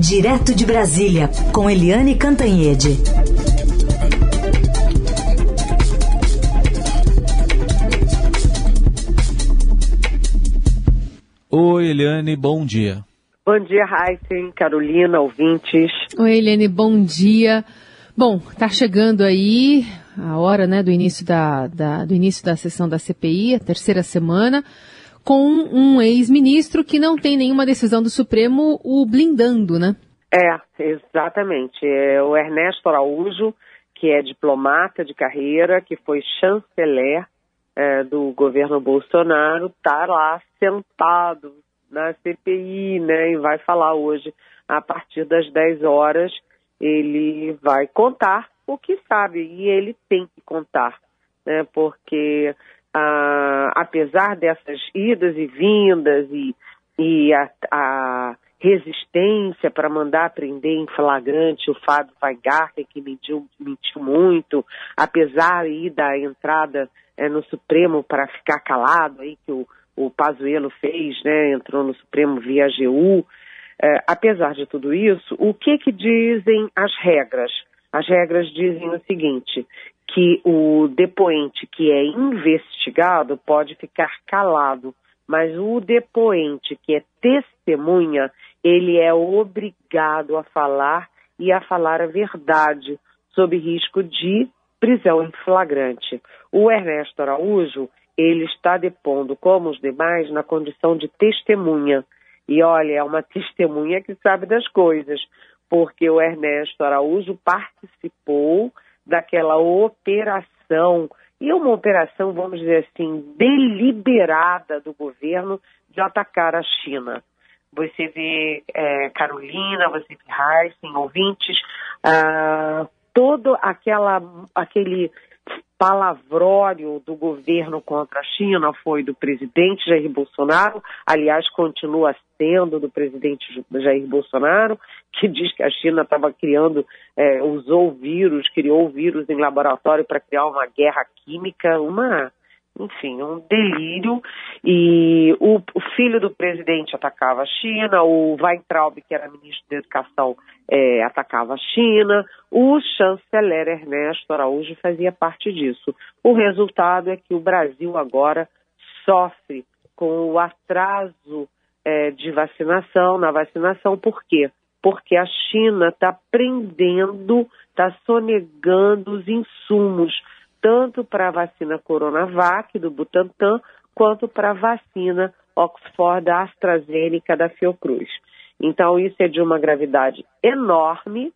Direto de Brasília, com Eliane Cantanhede. Oi, Eliane, bom dia. Bom dia, Heisen, Carolina, ouvintes. Oi, Eliane, bom dia. Bom, tá chegando aí a hora né, do, início da, da, do início da sessão da CPI, a terceira semana, com um ex-ministro que não tem nenhuma decisão do Supremo o blindando, né? É, exatamente. É o Ernesto Araújo, que é diplomata de carreira, que foi chanceler é, do governo Bolsonaro, está lá sentado na CPI, né, e vai falar hoje, a partir das 10 horas, ele vai contar o que sabe, e ele tem que contar, né, porque ah, apesar dessas idas e vindas e, e a, a resistência para mandar prender em flagrante o Fábio Weingarten, que mentiu, mentiu muito, apesar aí da entrada é, no Supremo para ficar calado aí que o, o Pazuello fez, né, entrou no Supremo via AGU. É, apesar de tudo isso, o que que dizem as regras? As regras dizem o seguinte, que o depoente que é investigado pode ficar calado, mas o depoente que é testemunha, ele é obrigado a falar e a falar a verdade, sob risco de prisão em flagrante. O Ernesto Araújo, ele está depondo, como os demais, na condição de testemunha. E olha, é uma testemunha que sabe das coisas, porque o Ernesto Araújo participou daquela operação, e uma operação, vamos dizer assim, deliberada do governo de atacar a China. Você vê é, Carolina, você vê Heisen, ouvintes, ah, todo aquela, aquele palavrório do governo contra a China foi do presidente Jair Bolsonaro, aliás, continua sendo do presidente Jair Bolsonaro, que diz que a China estava criando, é, usou vírus, criou vírus em laboratório para criar uma guerra química, uma enfim, um delírio. E o, o, filho do presidente atacava a China, o Weintraub, que era ministro da Educação, é, atacava a China, o chanceler Ernesto Araújo fazia parte disso. O resultado é que o Brasil agora sofre com o atraso é, de vacinação, na vacinação, por quê? Porque a China está prendendo, está sonegando os insumos tanto para a vacina Coronavac do Butantan, quanto para a vacina Oxford da AstraZeneca da Fiocruz. Então, isso é de uma gravidade enorme,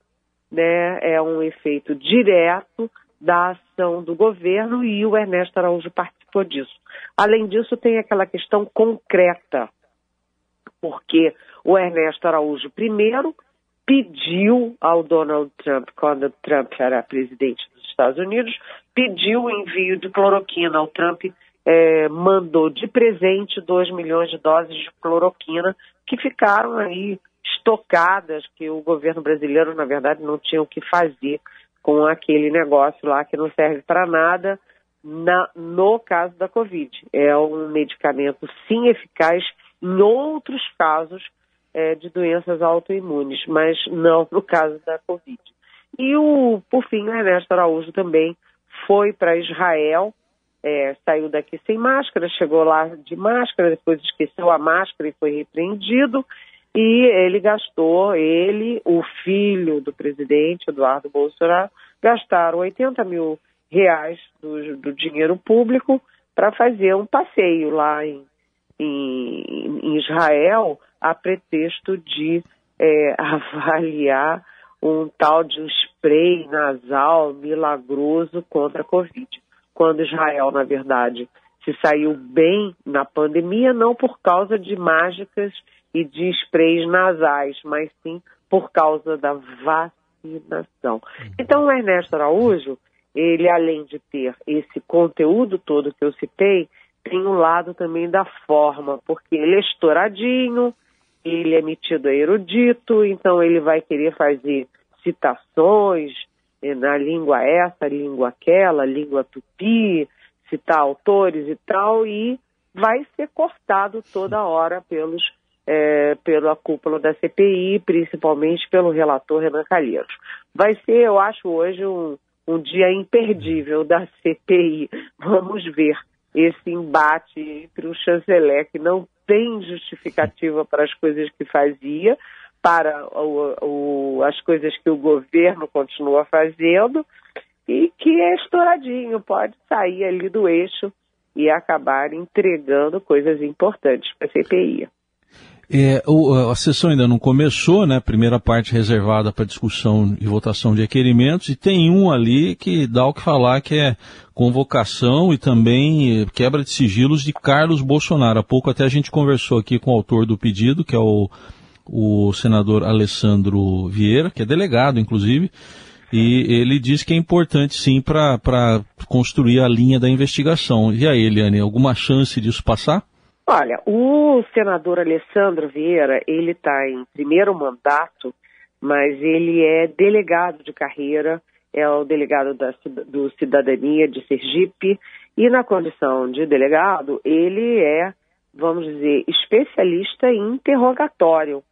né? é um efeito direto da ação do governo e o Ernesto Araújo participou disso. Além disso, tem aquela questão concreta, porque o Ernesto Araújo, primeiro, pediu ao Donald Trump, quando Trump era presidente Estados Unidos, pediu o envio de cloroquina. O Trump é, mandou de presente 2 milhões de doses de cloroquina que ficaram aí estocadas, que o governo brasileiro, na verdade, não tinha o que fazer com aquele negócio lá que não serve para nada na, no caso da Covid. É um medicamento, sim, eficaz em outros casos é, de doenças autoimunes, mas não no caso da Covid. E o, por fim, o Ernesto Araújo também foi para Israel, é, saiu daqui sem máscara, chegou lá de máscara, depois esqueceu a máscara e foi repreendido. E ele gastou, ele, o filho do presidente, Eduardo Bolsonaro, gastaram 80 mil reais do, do dinheiro público para fazer um passeio lá em, em, em Israel, a pretexto de é, avaliar um tal de um spray nasal milagroso contra a Covid. Quando Israel, na verdade, se saiu bem na pandemia, não por causa de mágicas e de sprays nasais, mas sim por causa da vacinação. Então, o Ernesto Araújo, ele, além de ter esse conteúdo todo que eu citei, tem um lado também da forma, porque ele é estouradinho, ele é metido a erudito, então ele vai querer fazer citações eh, na língua essa, língua aquela, língua tupi, citar autores e tal, e vai ser cortado toda hora pelos é, pela cúpula da CPI, principalmente pelo relator Renan Calheiros. Vai ser, eu acho, hoje um, um dia imperdível da CPI. Vamos ver esse embate entre o chanceler, que não tem justificativa para as coisas que fazia, para o, o, as coisas que o governo continua fazendo, e que é estouradinho, pode sair ali do eixo e acabar entregando coisas importantes para a CPI. É, o, a sessão ainda não começou, né? Primeira parte reservada para discussão e votação de requerimentos, e tem um ali que dá o que falar, que é convocação e também eh, quebra de sigilos de Carlos Bolsonaro. Há pouco até a gente conversou aqui com o autor do pedido, que é o, o senador Alessandro Vieira, que é delegado, inclusive, e ele diz que é importante sim para construir a linha da investigação. E aí, Eliane, alguma chance disso passar? Olha, o senador Alessandro Vieira, ele está em primeiro mandato, mas ele é delegado de carreira, é o delegado da, do Cidadania de Sergipe, e na condição de delegado, ele é, vamos dizer, especialista em interrogatório.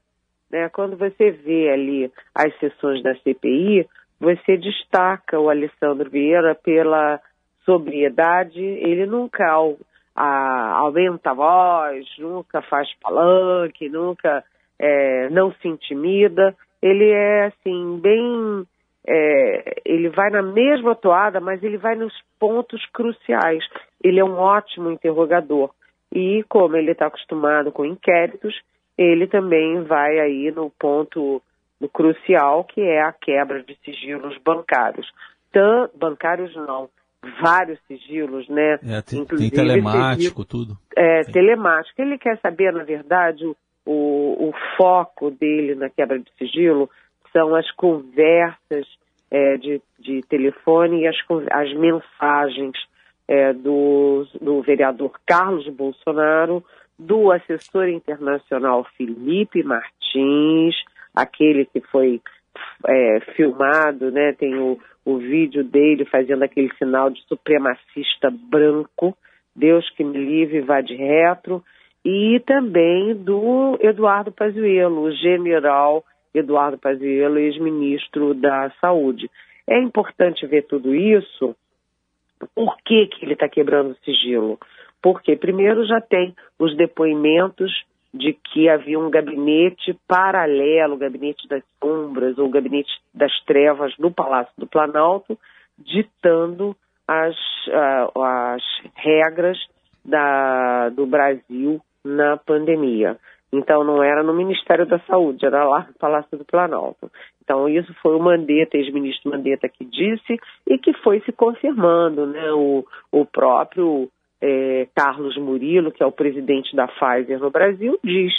Né? Quando você vê ali as sessões da CPI, você destaca o Alessandro Vieira pela sobriedade, ele nunca a, aumenta a voz, nunca faz palanque, nunca é, não se intimida. Ele é assim, bem. É, ele vai na mesma toada, mas ele vai nos pontos cruciais. Ele é um ótimo interrogador. E como ele está acostumado com inquéritos, ele também vai aí no ponto no crucial, que é a quebra de sigilos bancários. Tan, bancários não, vários sigilos, né? É, tem, tem telemático, sigilo, tudo. É, telemático. Ele quer saber, na verdade, o, o, foco dele na quebra de sigilo são as conversas é, de, de telefone e as, as mensagens é, do, do vereador Carlos Bolsonaro, do assessor internacional Felipe Martins, aquele que foi é, filmado, né? Tem o, o vídeo dele fazendo aquele sinal de supremacista branco, Deus que me livre, vá de retro, e também do Eduardo Pazuello, o general Eduardo Pazuello, ex-ministro da Saúde. É importante ver tudo isso. Por que, que ele está quebrando o sigilo? Porque, primeiro, já tem os depoimentos de que havia um gabinete paralelo, gabinete das sombras ou gabinete das trevas no Palácio do Planalto, ditando as, uh, as regras da, do Brasil na pandemia. Então não era no Ministério da Saúde, era lá no Palácio do Planalto. Então isso foi o Mandetta, ex-ministro Mandetta, que disse e que foi se confirmando, né? O, o próprio é, Carlos Murilo, que é o presidente da Pfizer no Brasil, diz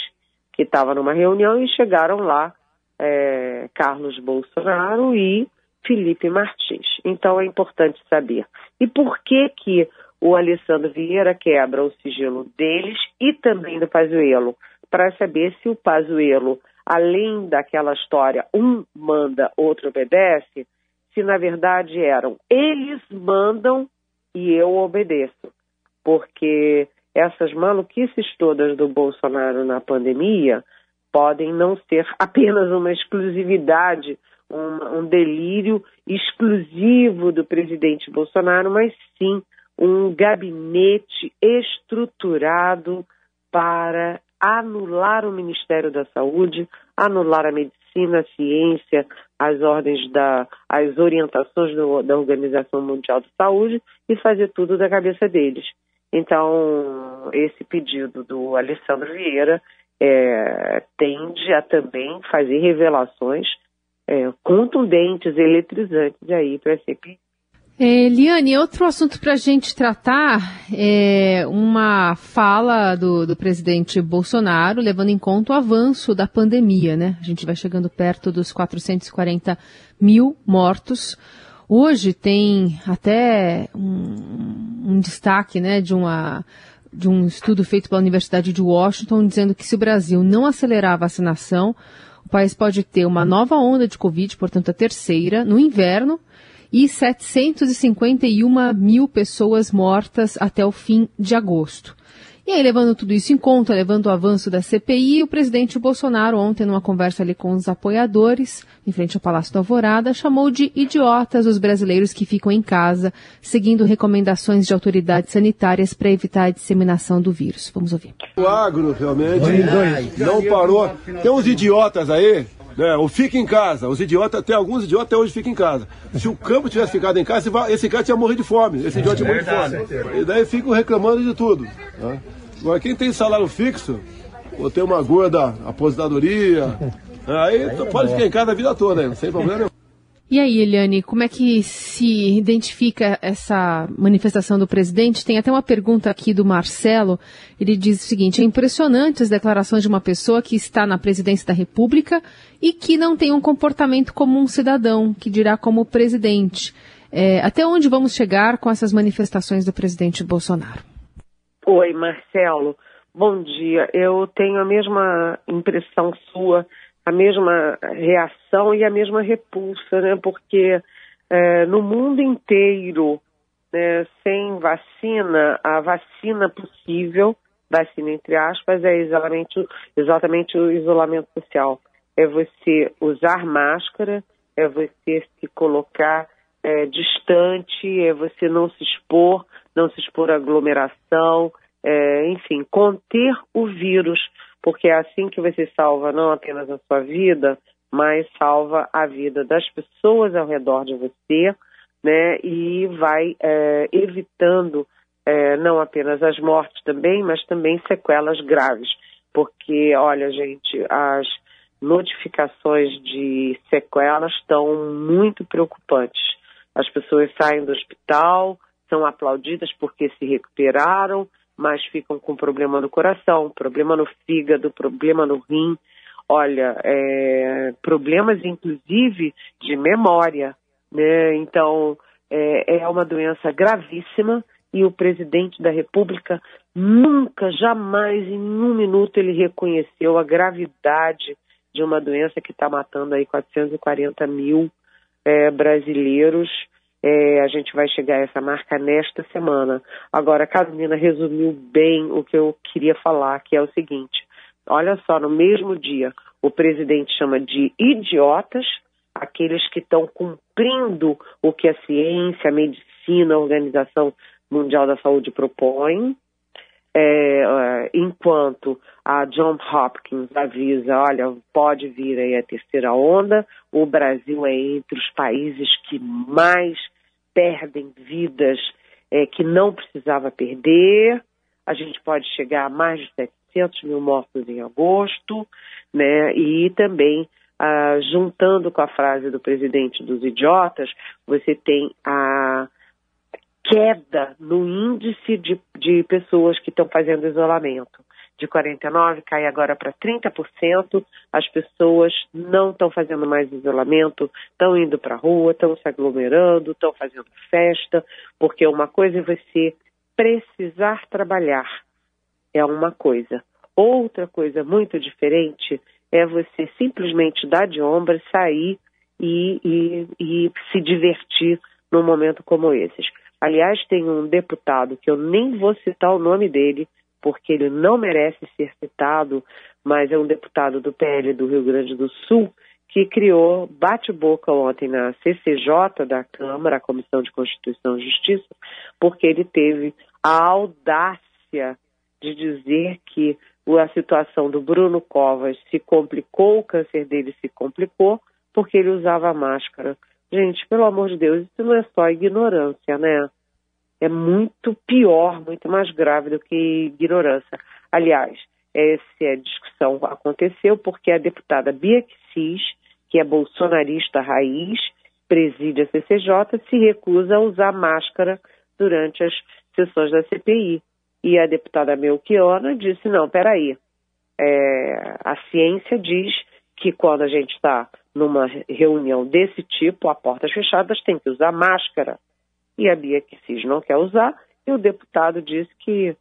que estava numa reunião e chegaram lá é, Carlos Bolsonaro e Felipe Martins. Então é importante saber. E por que que o Alessandro Vieira quebra o sigilo deles e também do Pazuello? Para saber se o Pazuello, além daquela história, um manda, outro obedece, se na verdade eram eles mandam e eu obedeço porque essas maluquices todas do Bolsonaro na pandemia podem não ser apenas uma exclusividade, um, um delírio exclusivo do presidente Bolsonaro, mas sim um gabinete estruturado para anular o Ministério da Saúde, anular a medicina, a ciência, as ordens da, as orientações do, da Organização Mundial de Saúde e fazer tudo da cabeça deles. Então, esse pedido do Alessandro Vieira é, tende a também fazer revelações é, contundentes, eletrizantes aí para a CPI. É, Liane, outro assunto para a gente tratar é uma fala do, do, presidente Bolsonaro, levando em conta o avanço da pandemia, né? A gente vai chegando perto dos 440 mil mortos. Hoje tem até um, um destaque né, de, uma, de um estudo feito pela Universidade de Washington dizendo que se o Brasil não acelerar a vacinação, o país pode ter uma nova onda de Covid, portanto a terceira, no inverno, e 751 mil pessoas mortas até o fim de agosto. E aí, levando tudo isso em conta, levando o avanço da CPI, o presidente Bolsonaro, ontem, numa conversa ali com os apoiadores, em frente ao Palácio da Alvorada, chamou de idiotas os brasileiros que ficam em casa, seguindo recomendações de autoridades sanitárias para evitar a disseminação do vírus. Vamos ouvir. O agro, realmente, não parou. Tem uns idiotas aí né? O fica em casa. Os idiotas, até alguns idiotas até hoje ficam em casa. Se o campo tivesse ficado em casa, esse cara tinha morrido de fome. Esse idiota tinha morrido de fome. E daí ficam reclamando de tudo. Né? Agora, quem tem salário fixo, ou tem uma gorda aposentadoria, aí pode ficar em casa a vida toda, né? sem problema nenhum. E aí, Eliane, como é que se identifica essa manifestação do presidente? Tem até uma pergunta aqui do Marcelo. Ele diz o seguinte: é impressionante as declarações de uma pessoa que está na presidência da República e que não tem um comportamento como um cidadão, que dirá como presidente. É, até onde vamos chegar com essas manifestações do presidente Bolsonaro? Oi, Marcelo. Bom dia. Eu tenho a mesma impressão sua a mesma reação e a mesma repulsa, né? Porque é, no mundo inteiro, né, sem vacina, a vacina possível, vacina entre aspas, é exatamente, exatamente o isolamento social. É você usar máscara, é você se colocar é, distante, é você não se expor, não se expor à aglomeração, é, enfim, conter o vírus porque é assim que você salva não apenas a sua vida, mas salva a vida das pessoas ao redor de você, né? E vai é, evitando é, não apenas as mortes também, mas também sequelas graves. Porque, olha, gente, as notificações de sequelas estão muito preocupantes. As pessoas saem do hospital, são aplaudidas porque se recuperaram, mas ficam com problema no coração, problema no fígado, problema no rim, olha, é, problemas inclusive de memória, né? Então é, é uma doença gravíssima e o presidente da República nunca, jamais, em um minuto ele reconheceu a gravidade de uma doença que está matando aí 440 mil é, brasileiros é, a gente vai chegar a essa marca nesta semana. Agora, a Carolina resumiu bem o que eu queria falar, que é o seguinte: olha só, no mesmo dia, o presidente chama de idiotas aqueles que estão cumprindo o que a ciência, a medicina, a Organização Mundial da Saúde propõe, é, enquanto a John Hopkins avisa, olha, pode vir aí a terceira onda, o Brasil é entre os países que mais perdem vidas é, que não precisava perder. A gente pode chegar a mais de 700 mil mortos em agosto, né? E também, ah, juntando com a frase do presidente dos idiotas, você tem a queda no índice de, de pessoas que estão fazendo isolamento de 49% cai agora para 30%. As pessoas não estão fazendo mais isolamento, estão indo para a rua, estão se aglomerando, estão fazendo festa, porque uma coisa é você precisar trabalhar, é uma coisa. Outra coisa muito diferente é você simplesmente dar de ombro, sair e, e, e se divertir num momento como esses. Aliás, tem um deputado que eu nem vou citar o nome dele, porque ele não merece ser citado, mas é um deputado do PL do Rio Grande do Sul que criou bate-boca ontem na CCJ da Câmara, a Comissão de Constituição e Justiça, porque ele teve a audácia de dizer que a situação do Bruno Covas se complicou, o câncer dele se complicou, porque ele usava máscara. Gente, pelo amor de Deus, isso não é só ignorância, né? É muito pior, muito mais grave do que ignorância. Aliás, essa discussão aconteceu porque a deputada Bia Kicis, que é bolsonarista raiz, preside a CCJ, se recusa a usar máscara durante as sessões da CPI. E a deputada Melchiona disse, não, peraí, é, a ciência diz que quando a gente está numa reunião desse tipo, a portas fechadas, tem que usar máscara e a Bia Kicis não quer usar, e o deputado disse que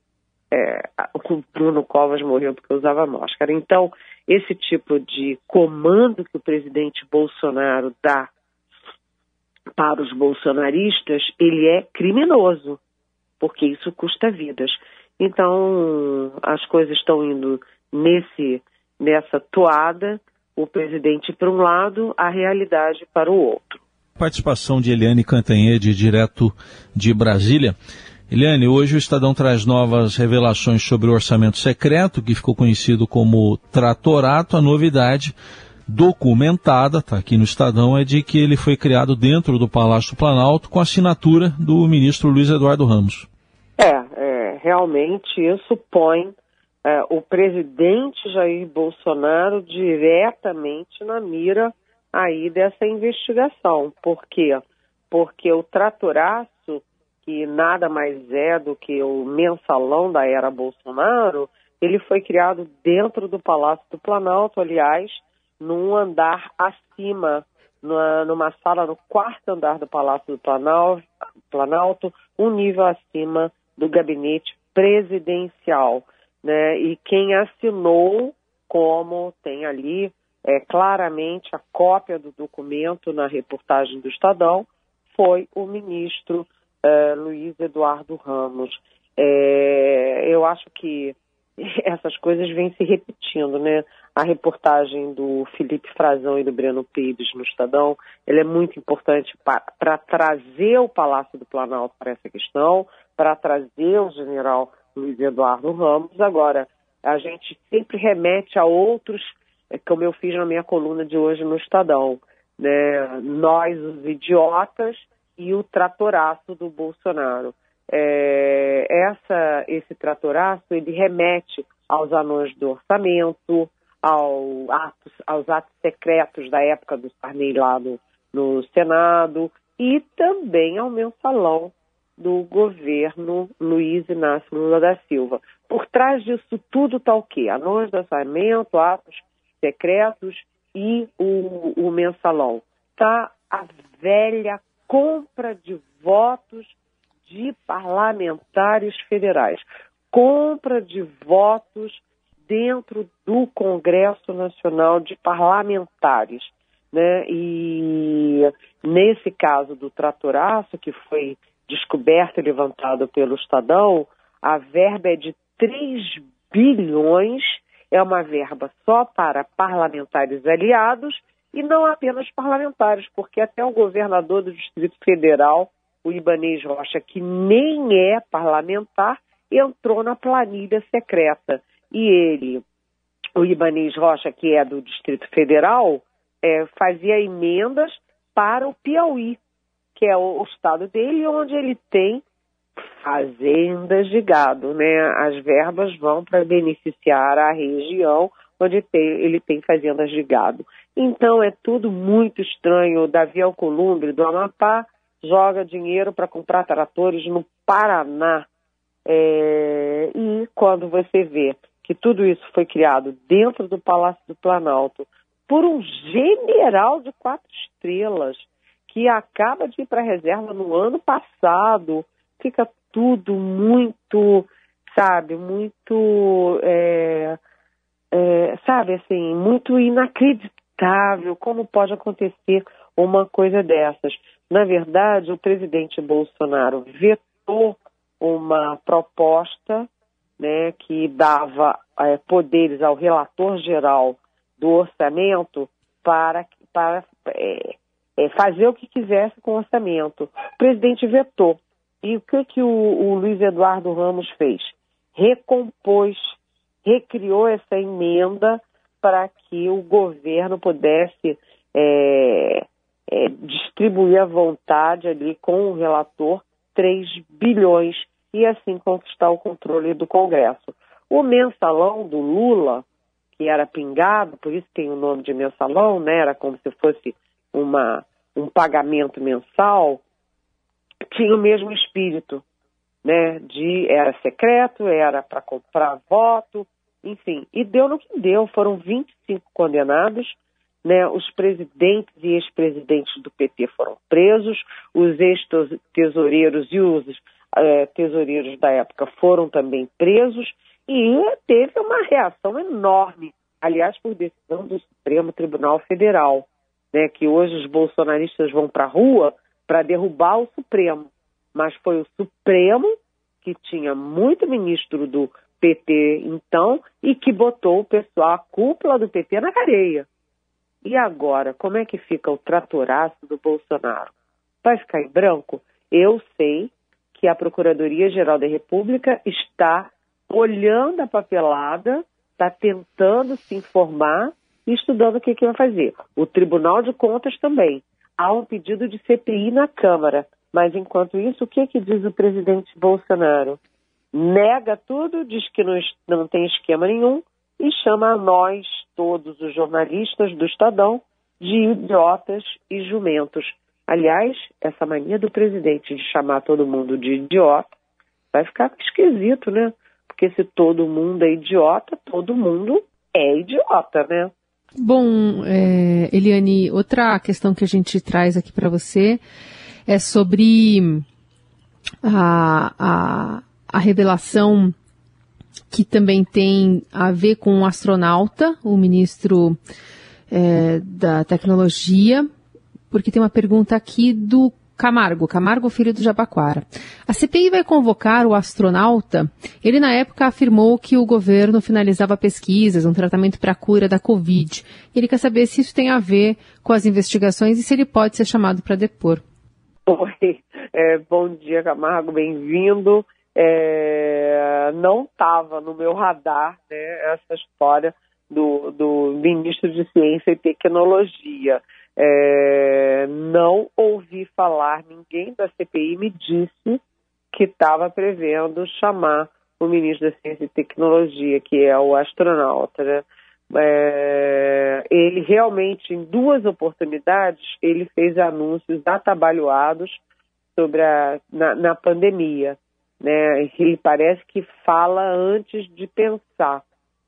é, o Bruno Covas morreu porque usava máscara. Então, esse tipo de comando que o presidente Bolsonaro dá para os bolsonaristas, ele é criminoso, porque isso custa vidas. Então, as coisas estão indo nesse nessa toada, o presidente para um lado, a realidade para o outro. Participação de Eliane Cantanhede, direto de Brasília. Eliane, hoje o Estadão traz novas revelações sobre o orçamento secreto, que ficou conhecido como Tratorato. A novidade documentada, está aqui no Estadão, é de que ele foi criado dentro do Palácio Planalto com assinatura do ministro Luiz Eduardo Ramos. É, é realmente isso põe é, o presidente Jair Bolsonaro diretamente na mira aí dessa investigação. Por quê? Porque o tratoraço, que nada mais é do que o mensalão da era Bolsonaro, ele foi criado dentro do Palácio do Planalto, aliás, num andar acima, numa, numa sala no quarto andar do Palácio do Planalto, Planalto, um nível acima do gabinete presidencial. Né? E quem assinou, como tem ali é, claramente a cópia do documento na reportagem do Estadão, foi o ministro é, Luiz Eduardo Ramos. É, eu acho que essas coisas vêm se repetindo, né? A reportagem do Felipe Frazão e do Breno Pires no Estadão, ele é muito importante para trazer o Palácio do Planalto para essa questão, para trazer o general Luiz Eduardo Ramos. Agora, a gente sempre remete a outros, é, como eu fiz na minha coluna de hoje no Estadão, né? Nós, os idiotas, e o tratoraço do Bolsonaro é, essa, esse tratoraço ele remete aos anões do orçamento, ao atos, aos atos secretos da época do Sarney lá no, no Senado e também ao mensalão do governo Luiz Inácio Lula da Silva. Por trás disso tudo está o quê? Anões do orçamento, atos secretos e o, o mensalão. Está a velha compra de votos de parlamentares federais, compra de votos dentro do Congresso Nacional de Parlamentares. Né? E nesse caso do tratoraço, que foi descoberto e levantado pelo Estadão, a verba é de 3 bilhões, é uma verba só para parlamentares aliados e não apenas parlamentares, porque até o governador do Distrito Federal o Ibanês Rocha, que nem é parlamentar, entrou na planilha secreta. E ele, o Ibanês Rocha, que é do Distrito Federal, é, fazia emendas para o Piauí, que é o, o estado dele, onde ele tem fazendas de gado, né? As verbas vão para beneficiar a região onde tem, ele tem fazendas de gado. Então é tudo muito estranho. O Davi Alcolumbre, do Amapá, joga dinheiro para comprar tratores no Paraná. É, e quando você vê que tudo isso foi criado dentro do Palácio do Planalto por um general de quatro estrelas que acaba de ir para a reserva no ano passado, fica tudo muito, sabe, muito, é, é, sabe, assim, muito inacreditável. Como pode acontecer uma coisa dessas? Na verdade, o presidente Bolsonaro vetou uma proposta né, que dava é, poderes ao relator geral do orçamento para, para é, é, fazer o que quisesse com o orçamento. O presidente vetou. E o que, que o, o Luiz Eduardo Ramos fez? Recompôs, recriou essa emenda para que o governo pudesse é, é, distribuir à vontade ali com o relator 3 bilhões e assim conquistar o controle do Congresso. O mensalão do Lula, que era pingado, por isso tem o nome de mensalão, né? Era como se fosse uma, um pagamento mensal, tinha o mesmo espírito, né? De era secreto, era para comprar voto, enfim, e deu no que deu. Foram 25 condenados, né, os presidentes e ex-presidentes do PT foram presos, os ex-tesoureiros e os é, tesoureiros da época foram também presos, e teve uma reação enorme, aliás, por decisão do Supremo Tribunal Federal, né, que hoje os bolsonaristas vão para a rua para derrubar o Supremo, mas foi o Supremo que tinha muito ministro do PT então e que botou o pessoal, a cúpula do PT na cadeia. E agora, como é que fica o tratoraço do Bolsonaro? Vai ficar em branco? Eu sei que a Procuradoria-Geral da República está olhando a papelada, está tentando se informar e estudando o que, que vai fazer. O Tribunal de Contas também. Há um pedido de CPI na Câmara. Mas enquanto isso, o que, que diz o presidente Bolsonaro? Nega tudo, diz que não, não tem esquema nenhum e chama a nós, todos os jornalistas do Estadão, de idiotas e jumentos. Aliás, essa mania do presidente de chamar todo mundo de idiota vai ficar esquisito, né? Porque se todo mundo é idiota, todo mundo é idiota, né? Bom, é, Eliane, outra questão que a gente traz aqui para você é sobre a, a, a revelação que também tem a ver com um astronauta, o ministro é, da Tecnologia, porque tem uma pergunta aqui do Camargo, Camargo Filho do Jabaquara. A CPI vai convocar o astronauta. Ele, na época, afirmou que o governo finalizava pesquisas, um tratamento para a cura da Covid. Ele quer saber se isso tem a ver com as investigações e se ele pode ser chamado para depor. Oi, é, bom dia, Camargo, bem-vindo. É, não estava no meu radar né, essa história do, do ministro de Ciência e Tecnologia. É, não ouvi falar, ninguém da CPI me disse que estava prevendo chamar o ministro da Ciência e Tecnologia, que é o astronauta, né? É, ele realmente, em duas oportunidades, ele fez anúncios atabalhoados sobre a, na, na pandemia. Né? Ele parece que fala antes de pensar.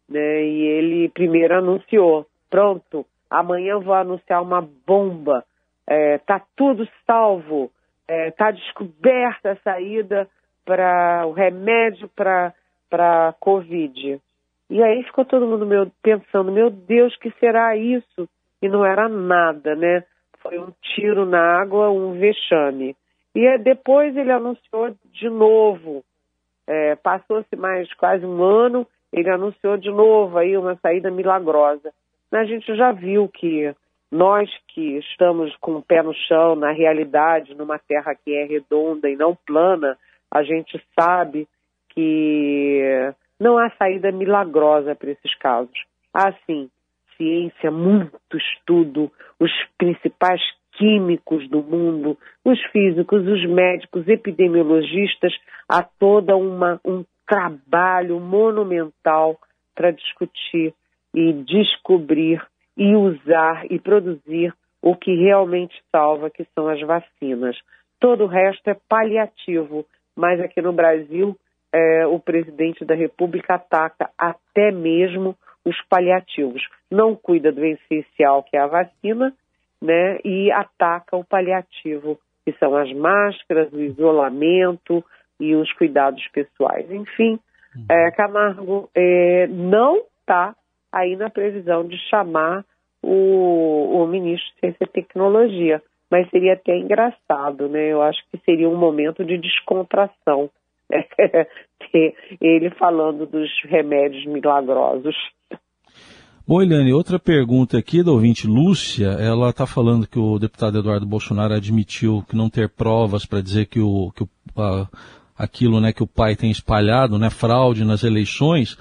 Né? E ele primeiro anunciou, pronto, amanhã vou anunciar uma bomba, é, tá tudo salvo, é, tá descoberta a saída para o remédio para para Covid. E aí ficou todo mundo meu, pensando, meu Deus, que será isso? E não era nada, né? Foi um tiro na água, um vexame. E depois ele anunciou de novo. É, Passou-se mais quase um ano, ele anunciou de novo aí uma saída milagrosa. A gente já viu que nós que estamos com o pé no chão, na realidade, numa terra que é redonda e não plana, a gente sabe que não há saída milagrosa para esses casos. Há sim ciência, muito estudo, os principais químicos do mundo, os físicos, os médicos, epidemiologistas, há toda uma um trabalho monumental para discutir e descobrir e usar e produzir o que realmente salva, que são as vacinas. Todo o resto é paliativo, mas aqui no Brasil é, o presidente da República ataca até mesmo os paliativos. Não cuida do essencial, que é a vacina, né, e ataca o paliativo, que são as máscaras, o isolamento e os cuidados pessoais. Enfim, uhum. é, Camargo é, não está aí na previsão de chamar o, o ministro de Ciência e Tecnologia, mas seria até engraçado, né? Eu acho que seria um momento de descontração ter ele falando dos remédios milagrosos. Bom, Eliane, outra pergunta aqui da ouvinte Lúcia, ela está falando que o deputado Eduardo Bolsonaro admitiu que não ter provas para dizer que, o, que o, a, aquilo né, que o pai tem espalhado, né, fraude nas eleições.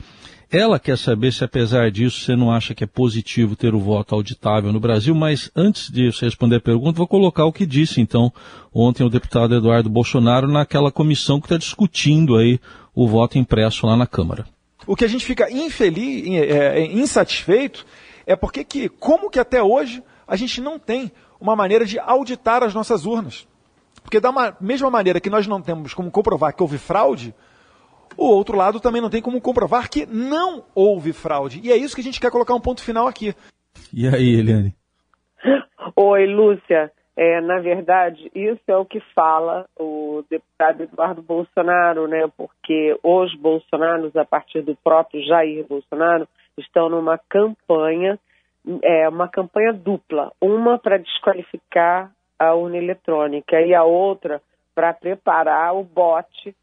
Ela quer saber se, apesar disso, você não acha que é positivo ter o voto auditável no Brasil, mas antes de você responder a pergunta, vou colocar o que disse, então, ontem o deputado Eduardo Bolsonaro naquela comissão que está discutindo aí o voto impresso lá na Câmara. O que a gente fica infeliz, é, é, insatisfeito, é porque que, como que até hoje a gente não tem uma maneira de auditar as nossas urnas. Porque da mesma maneira que nós não temos como comprovar que houve fraude, o outro lado também não tem como comprovar que não houve fraude. E é isso que a gente quer colocar um ponto final aqui. E aí, Eliane? Oi, Lúcia. É, na verdade, isso é o que fala o deputado Eduardo Bolsonaro, né? Porque os bolsonaros, a partir do próprio Jair Bolsonaro, estão numa campanha, é uma campanha dupla, uma para desqualificar a urna eletrônica e a outra para preparar o bote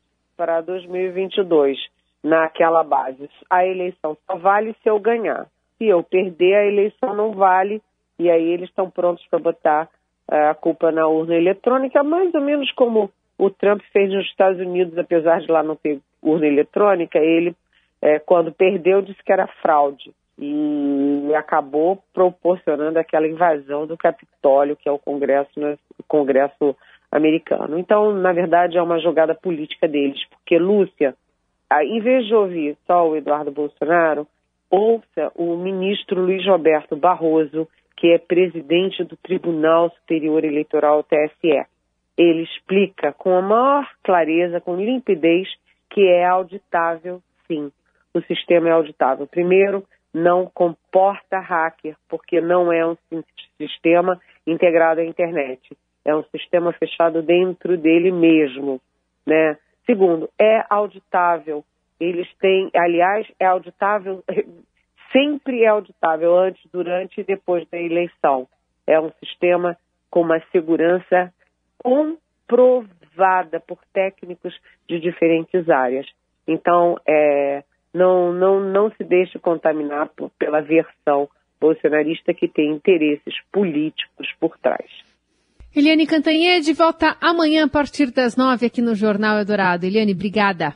para 2022 naquela base. A eleição só vale se eu ganhar. Se eu perder, a eleição não vale. E aí eles estão prontos para botar uh, a culpa na urna eletrônica, mais ou menos como o Trump fez nos Estados Unidos, apesar de lá não ter urna eletrônica, ele, é, quando perdeu, disse que era fraude e acabou proporcionando aquela invasão do Capitólio, que é o Congresso, né, o Congresso americano. Então, na verdade, é uma jogada política deles, porque Lúcia, em vez de ouvir só o Eduardo Bolsonaro, ouça o ministro Luiz Roberto Barroso, que é presidente do Tribunal Superior Eleitoral, TSE ele explica com a maior clareza, com limpidez, que é auditável, sim. O sistema é auditável. Primeiro, não comporta hacker, porque não é um sistema integrado à internet. É um sistema fechado dentro dele mesmo, né? Segundo, é auditável. Eles têm, aliás, é auditável, sempre é auditável antes, durante e depois da eleição. É um sistema com uma segurança comprovada por técnicos de diferentes áreas. Então, é, não, não, não se deixe contaminar por, pela versão bolsonarista que tem interesses políticos por trás. Eliane Cantanhede volta amanhã a partir das nove aqui no Jornal Eldorado. Eliane, obrigada.